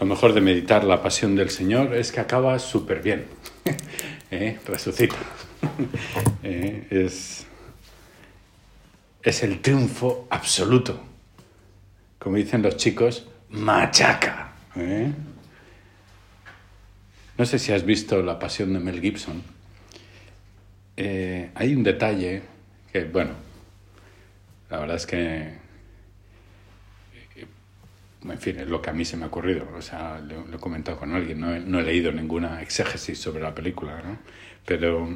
Lo mejor de meditar la pasión del Señor es que acaba súper bien. ¿Eh? Resucita. ¿Eh? Es, es el triunfo absoluto. Como dicen los chicos, machaca. ¿Eh? No sé si has visto La Pasión de Mel Gibson. Hay un detalle que, bueno, la verdad es que, en fin, es lo que a mí se me ha ocurrido. O sea, lo, he comentado con alguien, no he, no he, leído ninguna exégesis sobre la película, ¿no? Pero,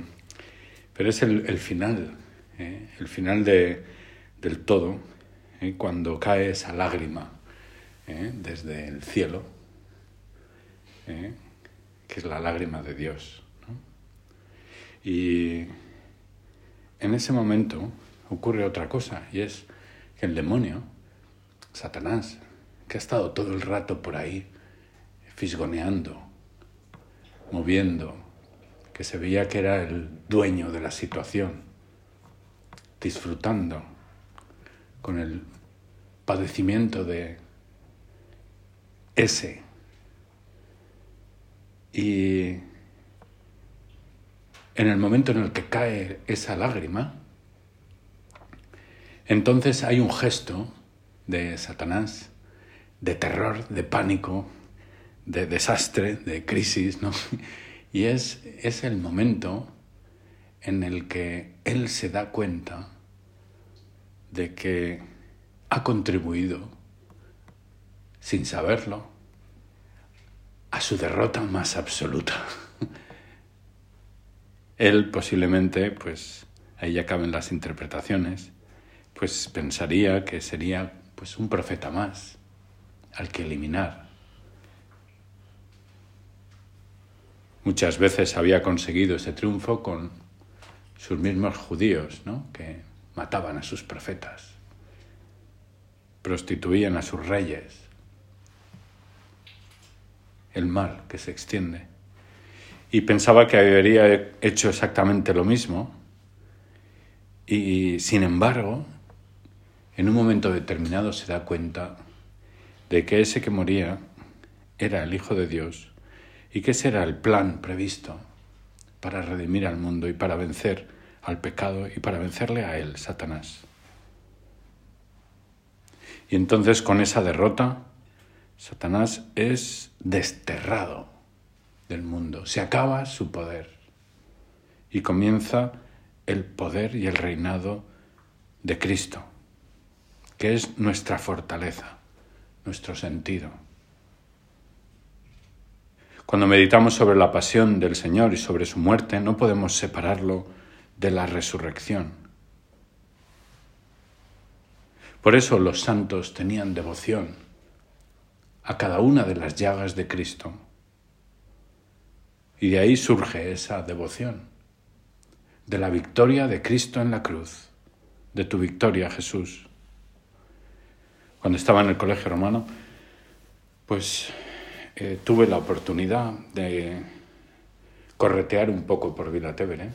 pero es el, el final, ¿eh? el final de, del todo, ¿eh? cuando cae esa lágrima ¿eh? desde el cielo, que es la lágrima de Dios. Y en ese momento ocurre otra cosa, y es que el demonio, Satanás, que ha estado todo el rato por ahí, fisgoneando, moviendo, que se veía que era el dueño de la situación, disfrutando con el padecimiento de ese. Y en el momento en el que cae esa lágrima, entonces hay un gesto de Satanás, de terror, de pánico, de desastre, de crisis, ¿no? Y es, es el momento en el que él se da cuenta de que ha contribuido, sin saberlo, a su derrota más absoluta. Él posiblemente, pues ahí ya caben las interpretaciones, pues pensaría que sería pues un profeta más al que eliminar. Muchas veces había conseguido ese triunfo con sus mismos judíos, ¿no? que mataban a sus profetas, prostituían a sus reyes, el mal que se extiende. Y pensaba que habría hecho exactamente lo mismo, y sin embargo, en un momento determinado se da cuenta de que ese que moría era el Hijo de Dios y que ese era el plan previsto para redimir al mundo y para vencer al pecado y para vencerle a él, Satanás. Y entonces con esa derrota, Satanás es desterrado del mundo, se acaba su poder y comienza el poder y el reinado de Cristo, que es nuestra fortaleza, nuestro sentido. Cuando meditamos sobre la pasión del Señor y sobre su muerte, no podemos separarlo de la resurrección. Por eso los santos tenían devoción a cada una de las llagas de Cristo. Y de ahí surge esa devoción, de la victoria de Cristo en la cruz, de tu victoria, Jesús. Cuando estaba en el colegio romano, pues eh, tuve la oportunidad de corretear un poco por Vila Tevere,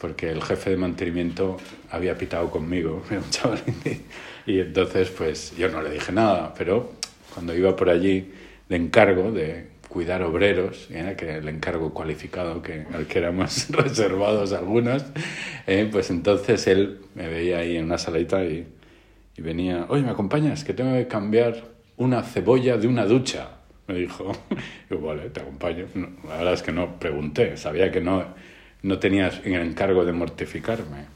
porque el jefe de mantenimiento había pitado conmigo, un chaval, y entonces pues yo no le dije nada, pero cuando iba por allí de encargo de cuidar obreros, ¿eh? que el encargo cualificado que, al que éramos reservados algunos, ¿eh? pues entonces él me veía ahí en una salita y, y venía, oye, ¿me acompañas? Que tengo que cambiar una cebolla de una ducha me dijo. Yo, vale, te acompaño. No, la verdad es que no pregunté, sabía que no, no tenías el encargo de mortificarme.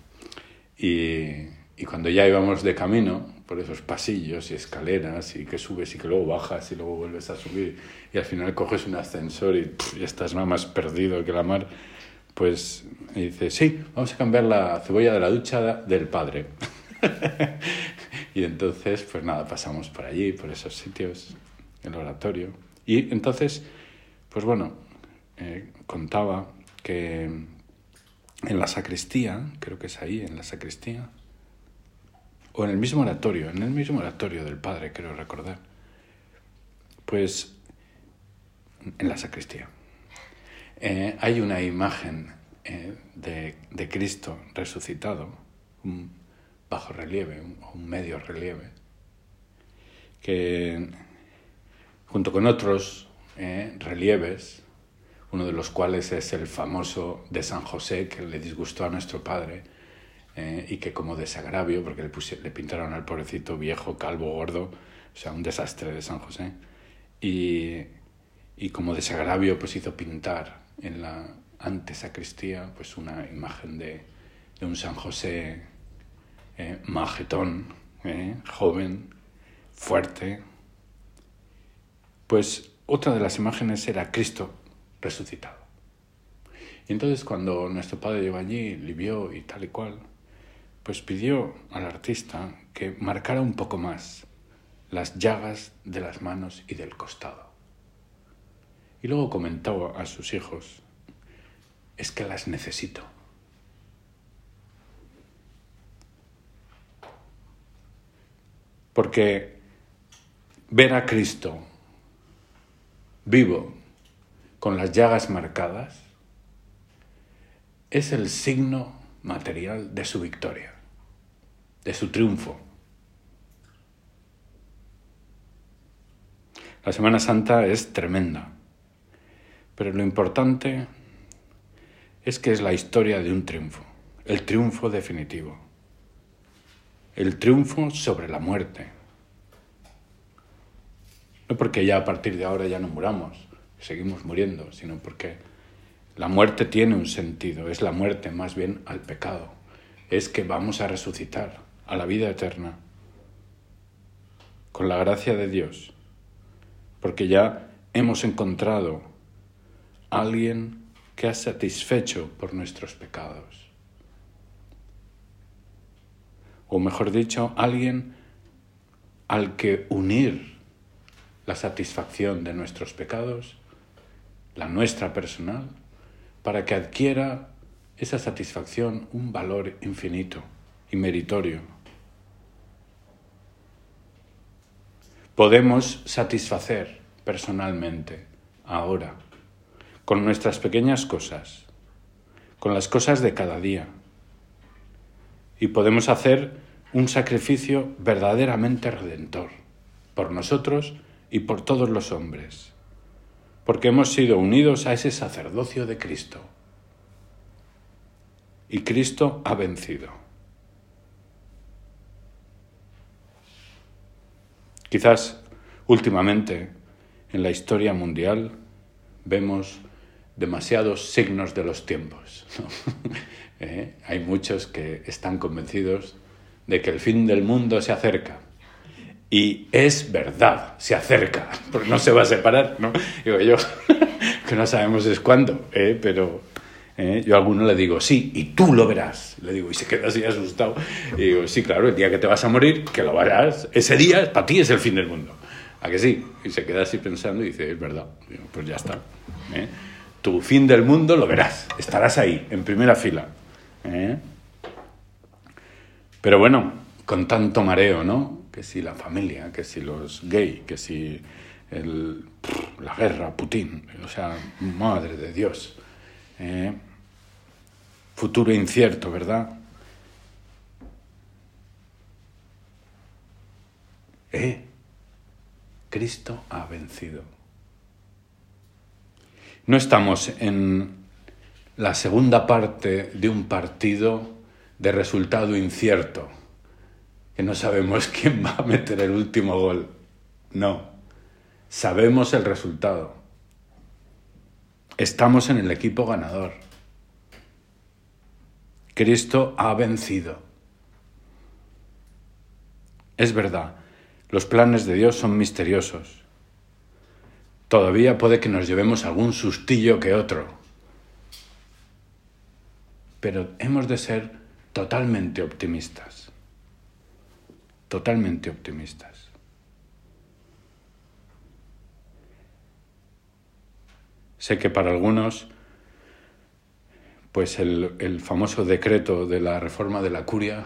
Y, y, cuando ya íbamos de camino por esos pasillos y escaleras y que subes y que luego bajas y luego vuelves a subir y al final coges un ascensor y, pff, y estás más perdido que la mar, pues me dice, sí, vamos a cambiar la cebolla de la ducha del padre. y entonces, pues nada, pasamos por allí, por esos sitios el oratorio. Y entonces, pues bueno, eh, contaba que en la sacristía, creo que es ahí, en la sacristía, o en el mismo oratorio, en el mismo oratorio del Padre, creo recordar, pues en la sacristía, eh, hay una imagen eh, de, de, Cristo resucitado, bajo relieve, un, un medio relieve, que junto con otros eh, relieves, uno de los cuales es el famoso de San José que le disgustó a nuestro padre eh, y que como desagravio, porque le, le pintaron al pobrecito viejo, calvo, gordo, o sea, un desastre de San José, y, y como desagravio pues hizo pintar en la antesacristía pues una imagen de, de un San José eh, majetón, eh, joven, fuerte. Pues otra de las imágenes era Cristo resucitado. Y entonces cuando nuestro padre llegó allí, le vio y tal y cual, pues pidió al artista que marcara un poco más las llagas de las manos y del costado. Y luego comentó a sus hijos, es que las necesito. Porque ver a Cristo vivo con las llagas marcadas es el signo material de su victoria, de su triunfo. La Semana Santa es tremenda, pero lo importante es que es la historia de un triunfo, el triunfo definitivo, el triunfo sobre la muerte. No porque ya a partir de ahora ya no muramos, seguimos muriendo, sino porque la muerte tiene un sentido, es la muerte más bien al pecado, es que vamos a resucitar a la vida eterna con la gracia de Dios porque ya hemos encontrado a alguien que ha satisfecho por nuestros pecados. O mejor dicho, alguien al que unir la satisfacción de nuestros pecados, la nuestra personal, para que adquiera esa satisfacción un valor infinito y meritorio. podemos satisfacer personalmente ahora con nuestras pequeñas cosas, con las cosas de cada día. Y podemos hacer un sacrificio verdaderamente redentor por nosotros y por todos los hombres, porque hemos sido unidos a ese sacerdocio de Cristo. Y Cristo ha vencido. Quizás últimamente en la historia mundial vemos demasiados signos de los tiempos. ¿Eh? Hay muchos que están convencidos de que el fin del mundo se acerca. Y es verdad, se acerca, porque no se va a separar, ¿no? Digo yo, que no sabemos es cuándo, ¿eh? pero ¿eh? Yo a alguno le digo, sí, y tú lo verás. Le digo, y se queda así asustado. Y digo, sí, claro, el día que te vas a morir, que lo verás. Ese día para ti es el fin del mundo. ¿A que sí? Y se queda así pensando y dice, es verdad. pues ya está. ¿eh? Tu fin del mundo lo verás. Estarás ahí, en primera fila. ¿eh? Pero bueno, con tanto mareo, ¿no? Que si la familia, que si los gay, que si el, la guerra, Putin. O sea, madre de Dios. ¿eh? futuro incierto, ¿verdad? Eh, Cristo ha vencido. No estamos en la segunda parte de un partido de resultado incierto, que no sabemos quién va a meter el último gol. No, sabemos el resultado. Estamos en el equipo ganador. Cristo ha vencido. Es verdad, los planes de Dios son misteriosos. Todavía puede que nos llevemos algún sustillo que otro. Pero hemos de ser totalmente optimistas. Totalmente optimistas. Sé que para algunos pues el, famoso decreto de la reforma de la curia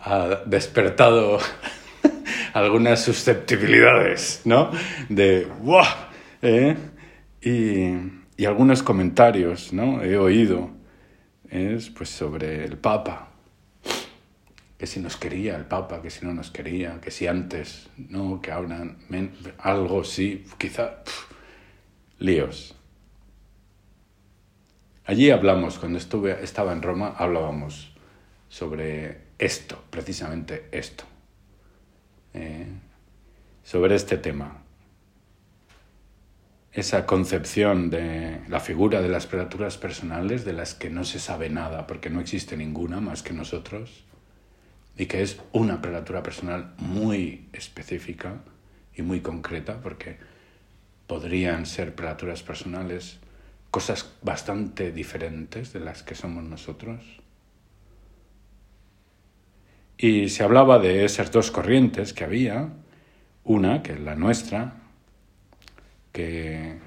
ha despertado algunas susceptibilidades, ¿no? De ¡buah! ¿eh? Y, algunos comentarios, ¿no? He oído es, pues, sobre el Papa, que si nos quería el Papa, que si no nos quería, que si antes, no, que ahora algo sí, quizá líos. Allí hablamos, cuando estuve, estaba en Roma, hablábamos sobre esto, precisamente esto, eh, sobre este tema. Esa concepción de la figura de las prelaturas personales de las que no se sabe nada, porque no existe ninguna más que nosotros, y que es una prelatura personal muy específica y muy concreta, porque podrían ser prelaturas personales cosas bastante diferentes de las que somos nosotros. Y se hablaba de esas dos corrientes que había, una, que es la nuestra, que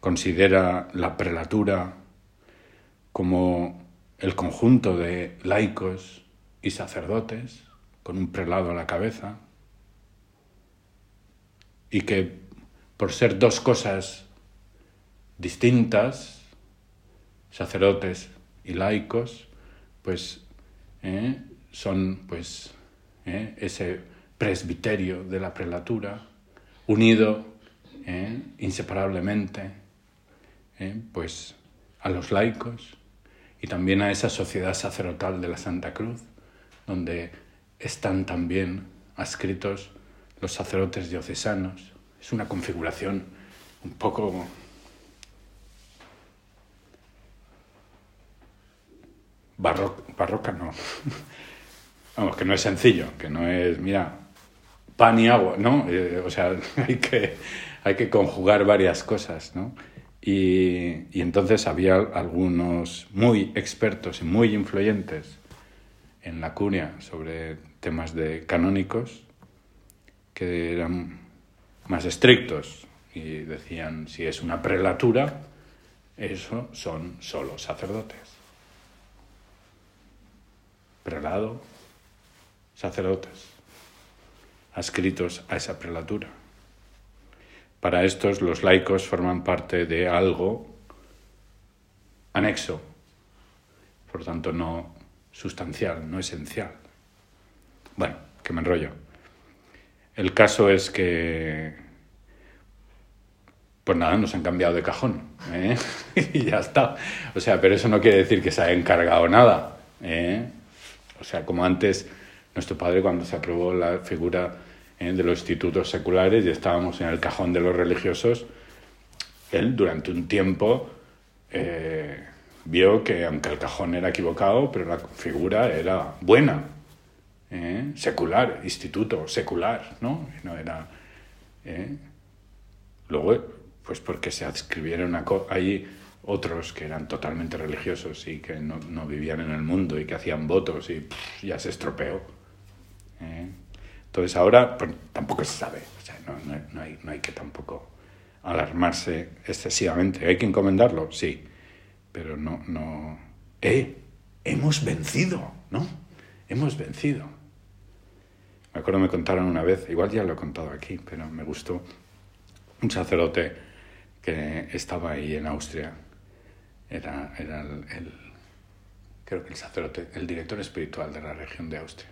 considera la prelatura como el conjunto de laicos y sacerdotes, con un prelado a la cabeza, y que por ser dos cosas distintas, sacerdotes y laicos, pues eh, son pues eh, ese presbiterio de la prelatura unido eh, inseparablemente pues a los laicos y también a esa sociedad sacerdotal de la Santa Cruz, donde están también adscritos los sacerdotes diocesanos. Es una configuración un poco barroca no. Vamos, que no es sencillo, que no es, mira, pan y agua, ¿no? Eh, o sea, hay que, hay que conjugar varias cosas, ¿no? Y, y, entonces había algunos muy expertos y muy influyentes en la curia sobre temas de canónicos que eran más estrictos y decían si es una prelatura, eso son solo sacerdotes prelado, sacerdotes, adscritos a esa prelatura. Para estos los laicos forman parte de algo anexo, por tanto no sustancial, no esencial. Bueno, que me enrollo. El caso es que, pues nada, nos han cambiado de cajón. ¿eh? y ya está. O sea, pero eso no quiere decir que se haya encargado nada. ¿eh? O sea, como antes, nuestro padre cuando se aprobó la figura eh, de los institutos seculares y estábamos en el cajón de los religiosos, él durante un tiempo eh, vio que aunque el cajón era equivocado, pero la figura era buena, eh, secular, instituto secular, ¿no? no era... luego, pues porque se adscribieron ahí otros que eran totalmente religiosos y que no, no vivían en el mundo y que hacían votos y ya se estropeó. ¿Eh? Entonces ahora pues, tampoco se sabe, o sea, no, no, hay, no hay que tampoco alarmarse excesivamente. ¿Hay que encomendarlo? Sí, pero no, no... ¡Eh! Hemos vencido, ¿no? Hemos vencido. Me acuerdo me contaron una vez, igual ya lo he contado aquí, pero me gustó, un sacerdote que estaba ahí en Austria era, era el, creo que el sacerdote, el director espiritual de la región de Austria,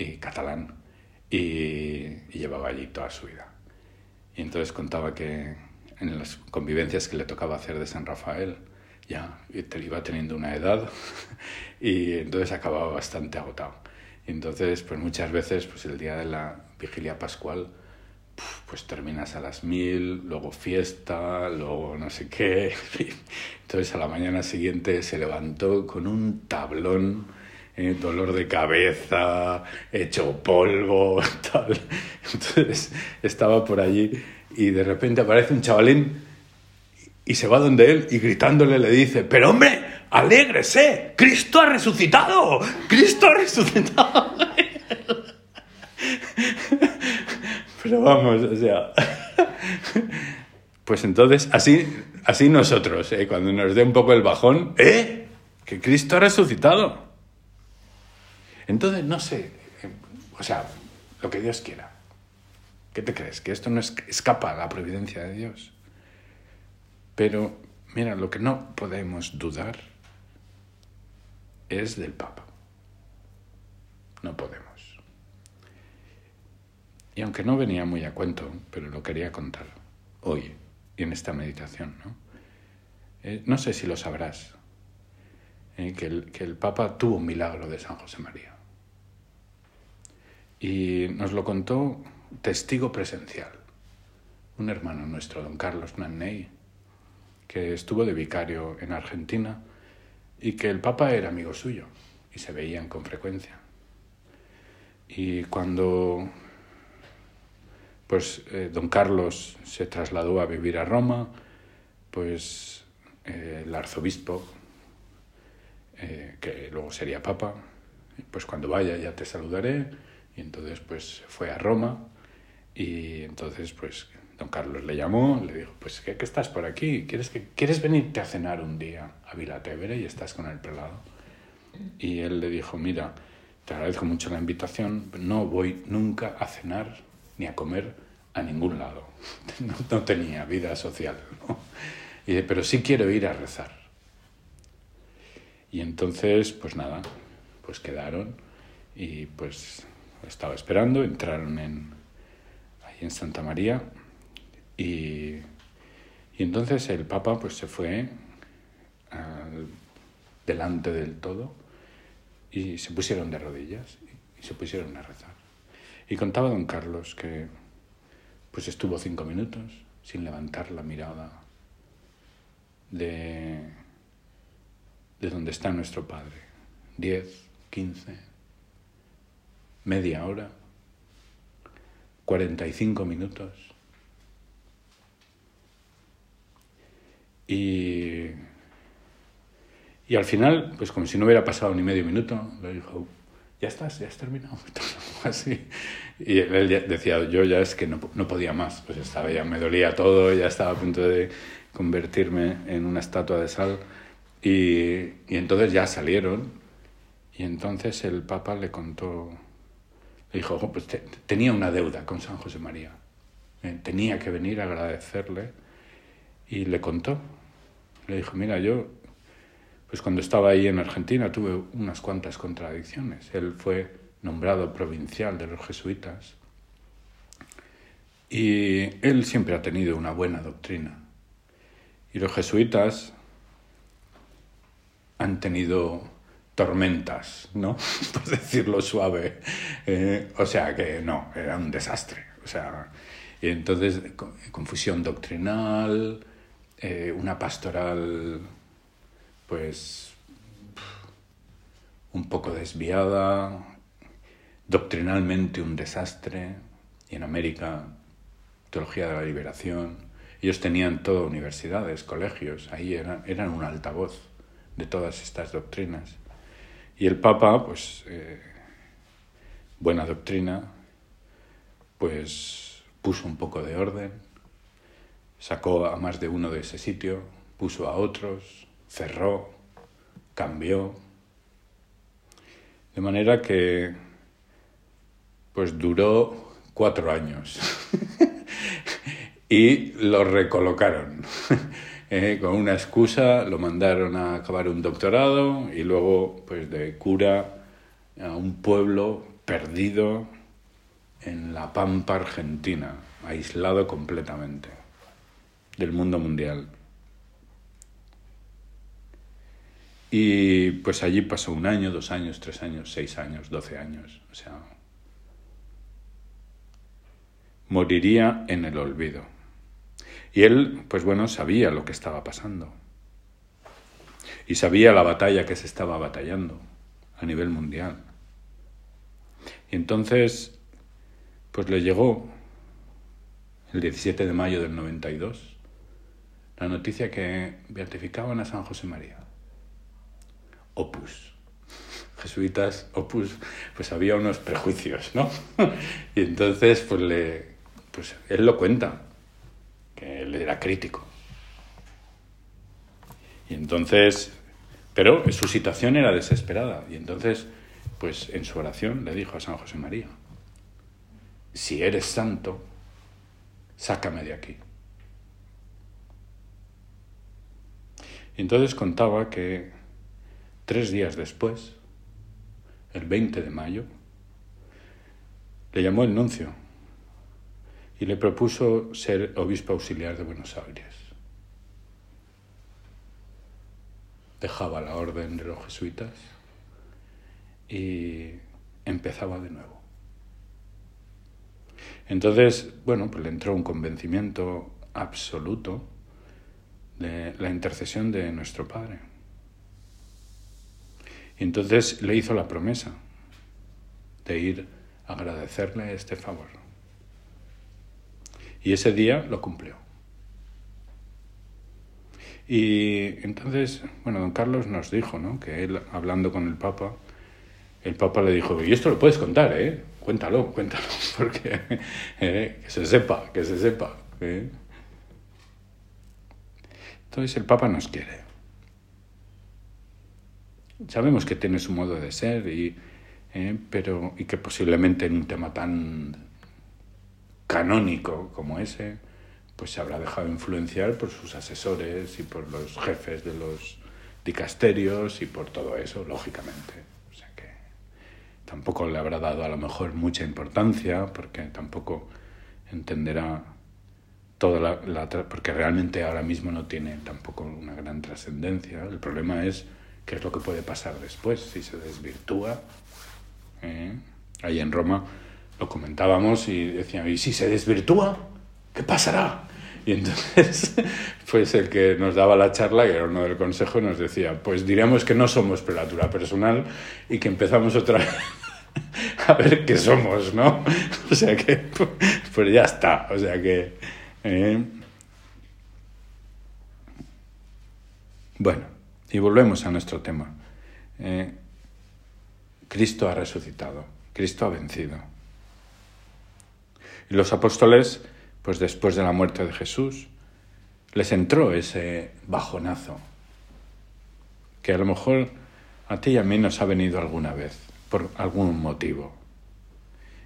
y catalán, y, llevaba allí toda su vida. Y entonces contaba que en las convivencias que le tocaba hacer de San Rafael, ya iba teniendo una edad y entonces acababa bastante agotado. Entonces, pues muchas veces, pues el día de la vigilia pascual, pues terminas a las mil, luego fiesta, luego no sé qué. Entonces a la mañana siguiente se levantó con un tablón, eh, dolor de cabeza, hecho polvo, tal. Entonces estaba por allí y de repente aparece un chavalín y se va donde él y gritándole le dice, pero hombre, alégrese, Cristo ha resucitado, Cristo ha resucitado. Pero vamos, o sea. Pues entonces, así, así nosotros, ¿eh? cuando nos dé un poco el bajón, ¡eh! Que Cristo ha resucitado. Entonces, no sé, o sea, lo que Dios quiera. ¿Qué te crees? Que esto no escapa a la providencia de Dios. Pero, mira, lo que no podemos dudar es del Papa. no podemos. Y aunque no venía muy a cuento, pero lo quería contar hoy y en esta meditación, ¿no? Eh, no sé si lo sabrás, eh, que, el, que el Papa tuvo un milagro de San José María. Y nos lo contó testigo presencial, un hermano nuestro, don Carlos Nanney, que estuvo de vicario en Argentina y que el Papa era amigo suyo y se veían con frecuencia. Y cuando pues eh, don Carlos se trasladó a vivir a Roma, pues eh, el arzobispo, eh, que luego sería papa, pues cuando vaya ya te saludaré, y entonces pues fue a Roma, y entonces pues don Carlos le llamó, le dijo, pues ¿qué, estás por aquí? ¿Quieres, que, ¿Quieres venirte a cenar un día a Vilatevere y estás con el prelado? Y él le dijo, mira, te agradezco mucho la invitación, no voy nunca a cenar ni a comer a ningún lado. No, tenía vida social. Y pero sí quiero ir a rezar. Y entonces, pues nada, pues quedaron y pues estaba esperando, entraron en, ahí en Santa María y, y entonces el Papa pues se fue delante del todo y se pusieron de rodillas y se pusieron a rezar. Y contaba don Carlos que pues estuvo cinco minutos sin levantar la mirada de, de donde está nuestro Padre. Diez, quince, media hora, cuarenta y cinco minutos. Y, y al final, pues como si no hubiera pasado ni medio minuto, le dijo, ya estás, ya has terminado. Así. Y él decía, yo ya es que no, no, podía más, pues estaba ya, me dolía todo, ya estaba a punto de convertirme en una estatua de sal. Y, y entonces ya salieron y entonces el Papa le contó, le dijo, pues tenía una deuda con San José María, eh, tenía que venir a agradecerle y le contó, le dijo, mira, yo pues cuando estaba ahí en Argentina tuve unas cuantas contradicciones. Él fue nombrado provincial de los jesuitas y él siempre ha tenido una buena doctrina. Y los jesuitas han tenido tormentas, ¿no? Por decirlo suave. Eh, o sea que no, era un desastre. O sea, y entonces confusión doctrinal, eh, una pastoral pues un poco desviada, doctrinalmente un desastre, y en América teología de la liberación. Ellos tenían todo universidades, colegios, ahí eran, eran un altavoz de todas estas doctrinas. Y el Papa, pues, eh, buena doctrina, pues puso un poco de orden, sacó a más de uno de ese sitio, puso a otros, cerró, cambió. De manera que, pues duró cuatro años. y lo recolocaron. Eh, con una excusa lo mandaron a acabar un doctorado y luego, pues de cura a un pueblo perdido en la pampa argentina, aislado completamente del mundo mundial. Y pues allí pasó un año, dos años, tres años, seis años, doce años. O sea, moriría en el olvido. Y él, pues bueno, sabía lo que estaba pasando. Y sabía la batalla que se estaba batallando a nivel mundial. Y entonces, pues le llegó el 17 de mayo del 92 la noticia que beatificaban a San José María opus. Jesuitas, opus, pues había unos prejuicios, ¿no? y entonces, pues, le, pues él lo cuenta, que él era crítico. Y entonces, pero su situación era desesperada. Y entonces, pues en su oración le dijo a San José María, si eres santo, sácame de aquí. Y entonces contaba que Tres días después, el 20 de mayo, le llamó el nuncio y le propuso ser obispo auxiliar de Buenos Aires. Dejaba la orden de los jesuitas y empezaba de nuevo. Entonces, bueno, pues le entró un convencimiento absoluto de la intercesión de nuestro Padre. Y entonces le hizo la promesa de ir a agradecerle este favor. Y ese día lo cumplió. Y entonces, bueno, don Carlos nos dijo, ¿no? Que él, hablando con el Papa, el Papa le dijo, y esto lo puedes contar, ¿eh? Cuéntalo, cuéntalo, porque eh, que se sepa, que se sepa. ¿eh? Entonces el Papa nos quiere. Sabemos que tiene su modo de ser, y, ¿eh? pero, y que posiblemente en un tema tan canónico como ese, pues se habrá dejado influenciar por sus asesores y por los jefes de los dicasterios y por todo eso, lógicamente. O sea que tampoco le habrá dado a lo mejor mucha importancia, porque tampoco entenderá toda la, la porque realmente ahora mismo no tiene tampoco una gran trascendencia. El problema es qué es lo que puede pasar después, si se desvirtúa. ¿eh? Ahí en Roma lo comentábamos y decían, ¿y si se desvirtúa? ¿Qué pasará? Y entonces, pues el que nos daba la charla, que era uno del consejo, nos decía, pues diríamos que no somos prelatura personal y que empezamos otra vez a ver qué somos, ¿no? O sea que, pues ya está, o sea que... Eh. Bueno, y volvemos a nuestro tema. Eh, Cristo ha resucitado, Cristo ha vencido. Y los apóstoles pues después de la muerte de Jesús, les entró ese bajonazo, que a lo mejor a ti y a mí nos ha venido alguna vez, por algún motivo.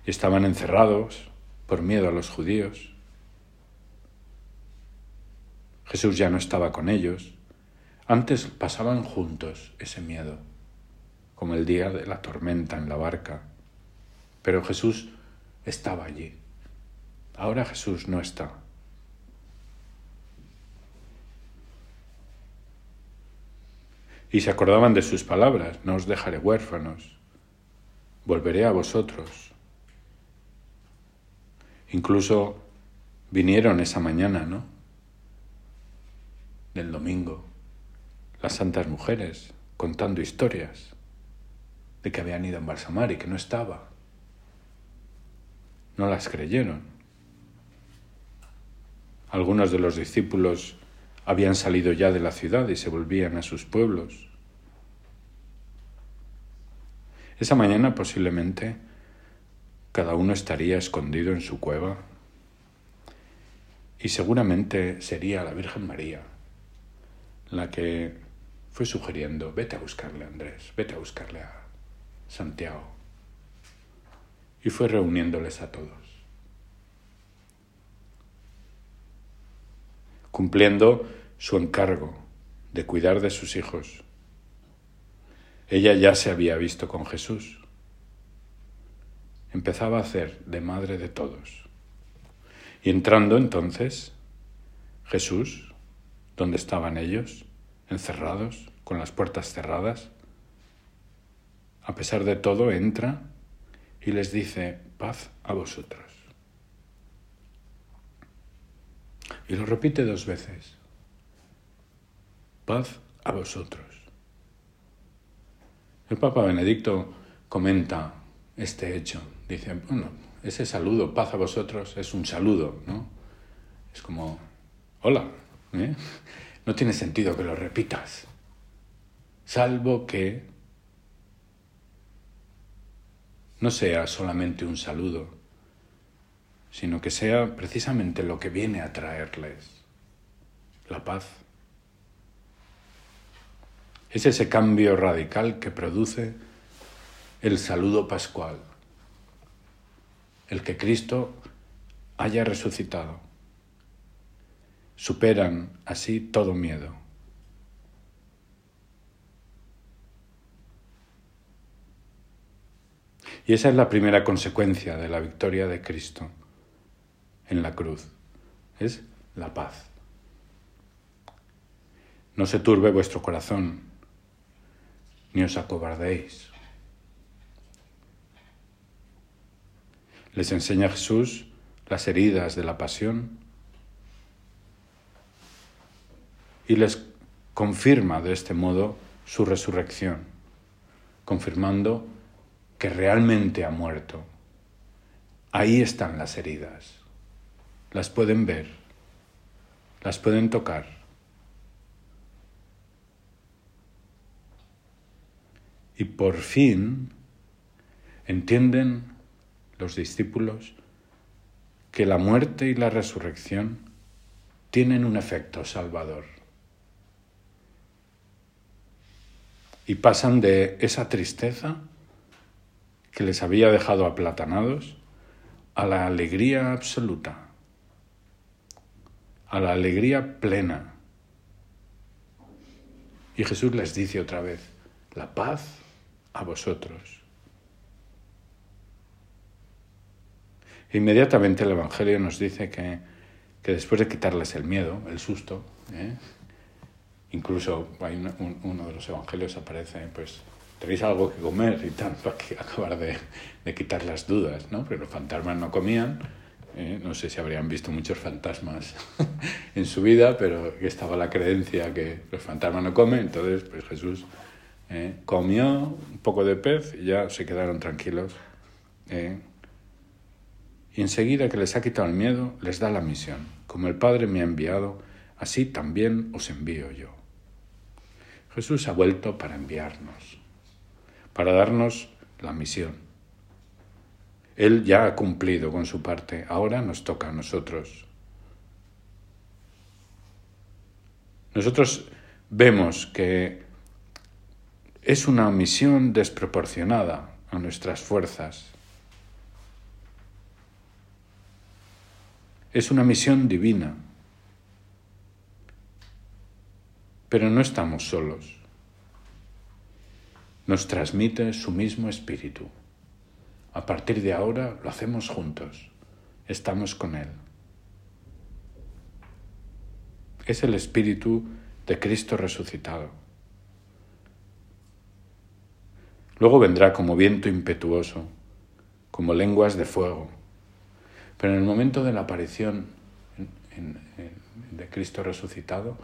Estaban encerrados por miedo a los judíos. Jesús ya no estaba con ellos. Antes pasaban juntos ese miedo, como el día de la tormenta en la barca. Pero Jesús estaba allí. Ahora Jesús no está. Y se acordaban de sus palabras, no os dejaré huérfanos, volveré a vosotros. Incluso vinieron esa mañana, ¿no? Del domingo, las santas mujeres contando historias de que habían ido a embalsamar y que no estaba. No las creyeron. Algunos de los discípulos habían salido ya de la ciudad y se volvían a sus pueblos. Esa mañana posiblemente cada uno estaría escondido en su cueva y seguramente sería la Virgen María la que fue sugiriendo, vete a buscarle a Andrés, vete a buscarle a Santiago. Y fue reuniéndoles a todos. Cumpliendo su encargo de cuidar de sus hijos. Ella ya se había visto con Jesús. Empezaba a hacer de madre de todos. Y entrando entonces, Jesús, donde estaban ellos, encerrados, con las puertas cerradas, a pesar de todo, entra y les dice, paz a vosotros. Y lo repite dos veces. Paz a vosotros. El Papa Benedicto comenta este hecho. Dice, bueno, ese saludo, paz a vosotros, es un saludo, ¿no? Es como, hola, ¿eh? No tiene sentido que lo repitas, salvo que no sea solamente un saludo, sino que sea precisamente lo que viene a traerles, la paz. Es ese cambio radical que produce el saludo pascual, el que Cristo haya resucitado. Superan así todo miedo. Y esa es la primera consecuencia de la victoria de Cristo en la cruz. Es la paz. No se turbe vuestro corazón, ni os acobardéis. Les enseña Jesús las heridas de la pasión y les confirma de este modo su resurrección, confirmando que realmente ha muerto. Ahí están las heridas. Las pueden ver, las pueden tocar. Y por fin entienden los discípulos que la muerte y la resurrección tienen un efecto salvador. Y pasan de esa tristeza que les había dejado aplatanados a la alegría absoluta, a la alegría plena. Y Jesús les dice otra vez, la paz a vosotros. Inmediatamente el Evangelio nos dice que, después de quitarles el miedo, el susto, ¿eh? incluso hay uno de los Evangelios aparece, pues tenéis algo que comer y tal, para acabar de, quitar las dudas, ¿no? Pero los fantasmas no comían, ¿eh? no sé si habrían visto muchos fantasmas en su vida, pero estaba la creencia que los fantasmas no comen, entonces pues Jesús ¿eh? comió un poco de pez y ya se quedaron tranquilos. ¿eh? Y enseguida que les ha quitado el miedo, les da la misión. Como el Padre me ha enviado, así también os envío yo. Jesús ha vuelto para enviarnos para darnos la misión. Él ya ha cumplido con su parte, ahora nos toca a nosotros. Nosotros vemos que es una misión desproporcionada a nuestras fuerzas. Es una misión divina. Pero no estamos solos nos transmite su mismo espíritu. A partir de ahora lo hacemos juntos, estamos con Él. Es el espíritu de Cristo resucitado. Luego vendrá como viento impetuoso, como lenguas de fuego. Pero en el momento de la aparición de Cristo resucitado,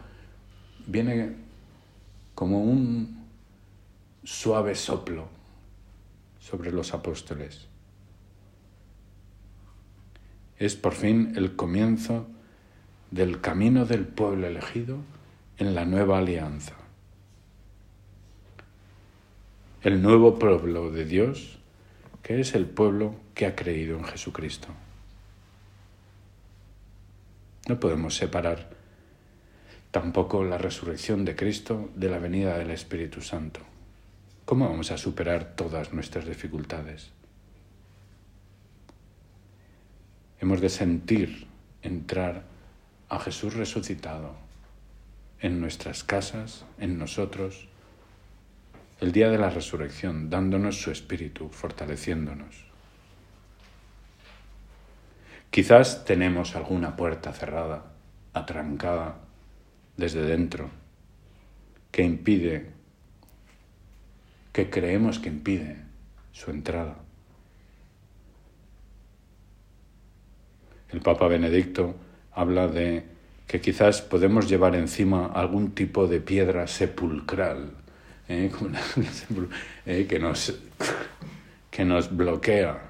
viene como un suave soplo sobre los apóstoles. Es por fin el comienzo del camino del pueblo elegido en la nueva alianza. El nuevo pueblo de Dios, que es el pueblo que ha creído en Jesucristo. No podemos separar tampoco la resurrección de Cristo de la venida del Espíritu Santo. ¿Cómo vamos a superar todas nuestras dificultades? Hemos de sentir entrar a Jesús resucitado en nuestras casas, en nosotros, el día de la resurrección, dándonos su espíritu, fortaleciéndonos. Quizás tenemos alguna puerta cerrada, atrancada desde dentro, que impide que creemos que impide su entrada. El Papa Benedicto habla de que quizás podemos llevar encima algún tipo de piedra sepulcral ¿eh? ¿eh? que, nos, que nos bloquea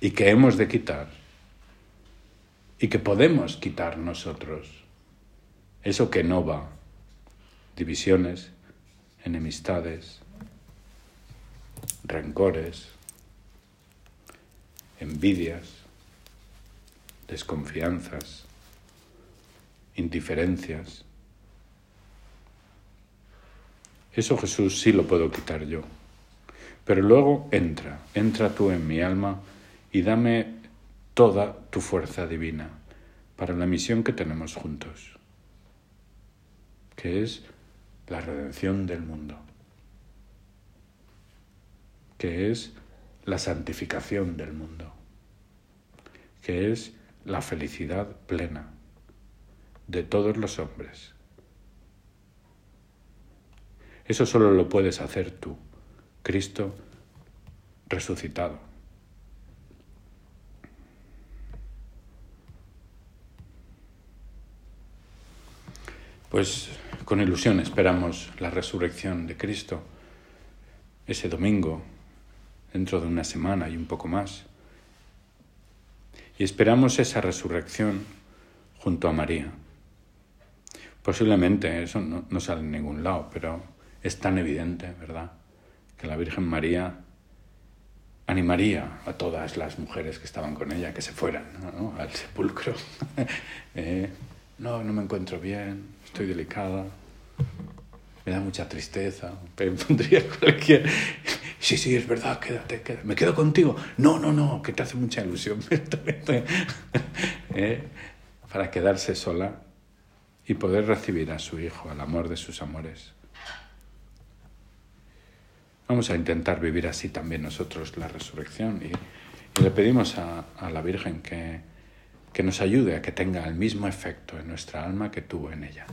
y que hemos de quitar y que podemos quitar nosotros. Eso que no va, divisiones, enemistades, rencores, envidias, desconfianzas, indiferencias. Eso Jesús sí lo puedo quitar yo. Pero luego entra, entra tú en mi alma y dame toda tu fuerza divina para la misión que tenemos juntos, que es la redención del mundo que es la santificación del mundo, que es la felicidad plena de todos los hombres. Eso solo lo puedes hacer tú, Cristo resucitado. Pues con ilusión esperamos la resurrección de Cristo ese domingo, dentro de una semana y un poco más. Y esperamos esa resurrección junto a María. Posiblemente eso no, sale en ningún lado, pero es tan evidente, ¿verdad? Que la Virgen María animaría a todas las mujeres que estaban con ella que se fueran al sepulcro. Eh, no, no me encuentro bien, estoy delicada, me da mucha tristeza, pondría cualquier... Sí, sí, es verdad, quédate, quédate. ¿Me quedo contigo? No, no, no, que te hace mucha ilusión. ¿Eh? Para quedarse sola y poder recibir a su hijo, al amor de sus amores. Vamos a intentar vivir así también nosotros la resurrección y, le pedimos a, a la Virgen que, que nos ayude a que tenga el mismo efecto en nuestra alma que tuvo en ella.